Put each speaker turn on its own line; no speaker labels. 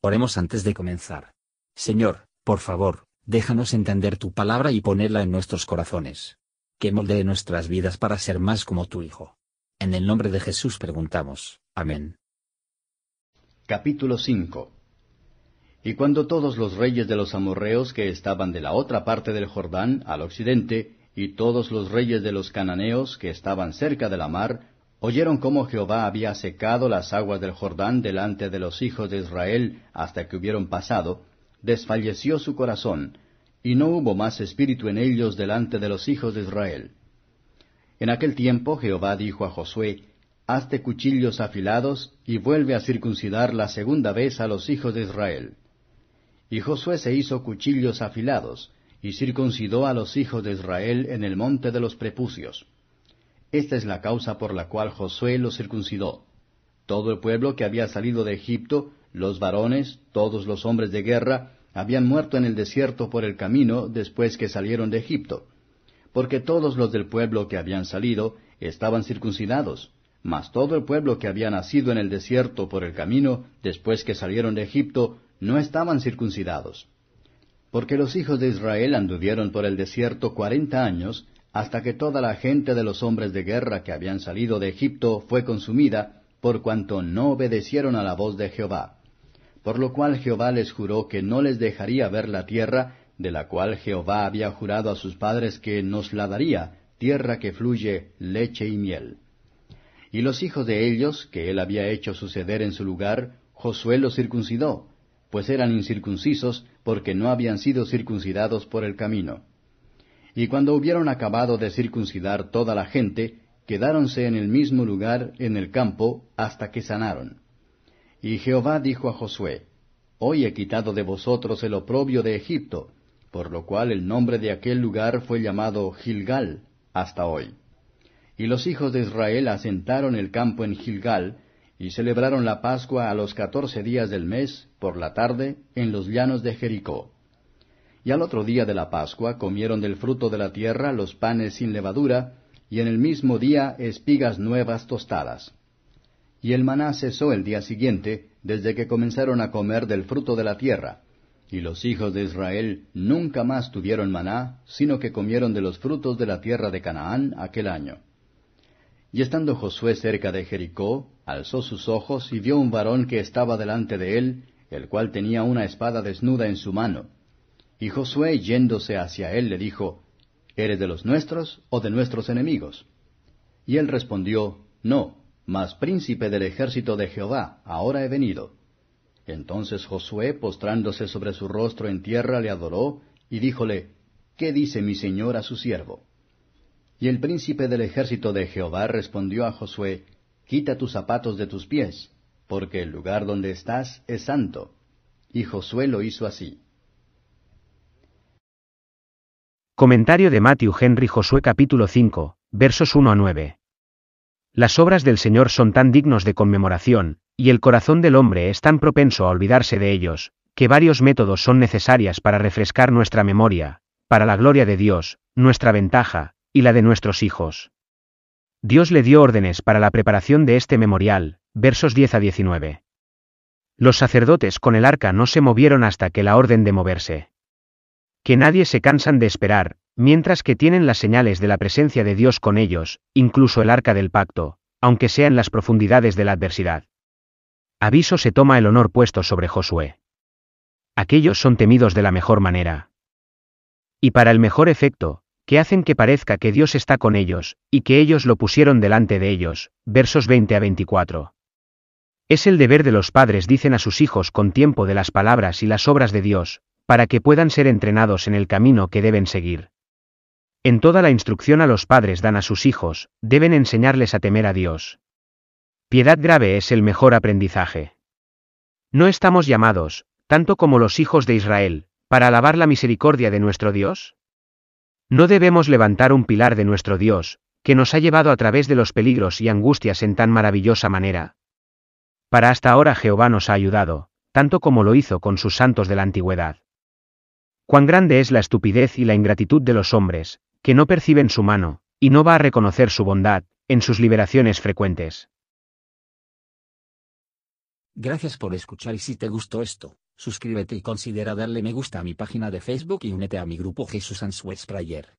Oremos antes de comenzar. Señor, por favor, déjanos entender tu palabra y ponerla en nuestros corazones. Que moldee nuestras vidas para ser más como tu Hijo. En el nombre de Jesús preguntamos. Amén.
Capítulo 5 Y cuando todos los reyes de los amorreos que estaban de la otra parte del Jordán, al occidente, y todos los reyes de los cananeos que estaban cerca de la mar, oyeron cómo Jehová había secado las aguas del Jordán delante de los hijos de Israel hasta que hubieron pasado, desfalleció su corazón, y no hubo más espíritu en ellos delante de los hijos de Israel. En aquel tiempo Jehová dijo a Josué, Hazte cuchillos afilados, y vuelve a circuncidar la segunda vez a los hijos de Israel. Y Josué se hizo cuchillos afilados, y circuncidó a los hijos de Israel en el monte de los prepucios. Esta es la causa por la cual Josué los circuncidó. Todo el pueblo que había salido de Egipto, los varones, todos los hombres de guerra, habían muerto en el desierto por el camino después que salieron de Egipto. Porque todos los del pueblo que habían salido estaban circuncidados, mas todo el pueblo que había nacido en el desierto por el camino después que salieron de Egipto no estaban circuncidados. Porque los hijos de Israel anduvieron por el desierto cuarenta años, hasta que toda la gente de los hombres de guerra que habían salido de Egipto fue consumida, por cuanto no obedecieron a la voz de Jehová. Por lo cual Jehová les juró que no les dejaría ver la tierra, de la cual Jehová había jurado a sus padres que nos la daría, tierra que fluye leche y miel. Y los hijos de ellos, que él había hecho suceder en su lugar, Josué los circuncidó, pues eran incircuncisos, porque no habían sido circuncidados por el camino. Y cuando hubieron acabado de circuncidar toda la gente, quedáronse en el mismo lugar en el campo hasta que sanaron. Y Jehová dijo a Josué, Hoy he quitado de vosotros el oprobio de Egipto, por lo cual el nombre de aquel lugar fue llamado Gilgal hasta hoy. Y los hijos de Israel asentaron el campo en Gilgal, y celebraron la Pascua a los catorce días del mes, por la tarde, en los llanos de Jericó. Y al otro día de la Pascua comieron del fruto de la tierra los panes sin levadura, y en el mismo día espigas nuevas tostadas. Y el maná cesó el día siguiente, desde que comenzaron a comer del fruto de la tierra. Y los hijos de Israel nunca más tuvieron maná, sino que comieron de los frutos de la tierra de Canaán aquel año. Y estando Josué cerca de Jericó, alzó sus ojos y vio un varón que estaba delante de él, el cual tenía una espada desnuda en su mano. Y Josué yéndose hacia él le dijo, ¿Eres de los nuestros o de nuestros enemigos? Y él respondió, No, mas príncipe del ejército de Jehová, ahora he venido. Entonces Josué, postrándose sobre su rostro en tierra, le adoró, y díjole, ¿Qué dice mi señor a su siervo? Y el príncipe del ejército de Jehová respondió a Josué, Quita tus zapatos de tus pies, porque el lugar donde estás es santo. Y Josué lo hizo así.
Comentario de Matthew Henry Josué capítulo 5, versos 1 a 9. Las obras del Señor son tan dignos de conmemoración, y el corazón del hombre es tan propenso a olvidarse de ellos, que varios métodos son necesarias para refrescar nuestra memoria, para la gloria de Dios, nuestra ventaja, y la de nuestros hijos. Dios le dio órdenes para la preparación de este memorial, versos 10 a 19. Los sacerdotes con el arca no se movieron hasta que la orden de moverse que nadie se cansan de esperar, mientras que tienen las señales de la presencia de Dios con ellos, incluso el arca del pacto, aunque sea en las profundidades de la adversidad. Aviso se toma el honor puesto sobre Josué. Aquellos son temidos de la mejor manera. Y para el mejor efecto, que hacen que parezca que Dios está con ellos, y que ellos lo pusieron delante de ellos, versos 20 a 24. Es el deber de los padres dicen a sus hijos con tiempo de las palabras y las obras de Dios, para que puedan ser entrenados en el camino que deben seguir. En toda la instrucción a los padres dan a sus hijos, deben enseñarles a temer a Dios. Piedad grave es el mejor aprendizaje. No estamos llamados, tanto como los hijos de Israel, para alabar la misericordia de nuestro Dios? No debemos levantar un pilar de nuestro Dios, que nos ha llevado a través de los peligros y angustias en tan maravillosa manera. Para hasta ahora Jehová nos ha ayudado, tanto como lo hizo con sus santos de la antigüedad. Cuán grande es la estupidez y la ingratitud de los hombres, que no perciben su mano, y no va a reconocer su bondad, en sus liberaciones frecuentes.
Gracias por escuchar y si te gustó esto, suscríbete y considera darle me gusta a mi página de Facebook y únete a mi grupo Jesús Answers Prayer.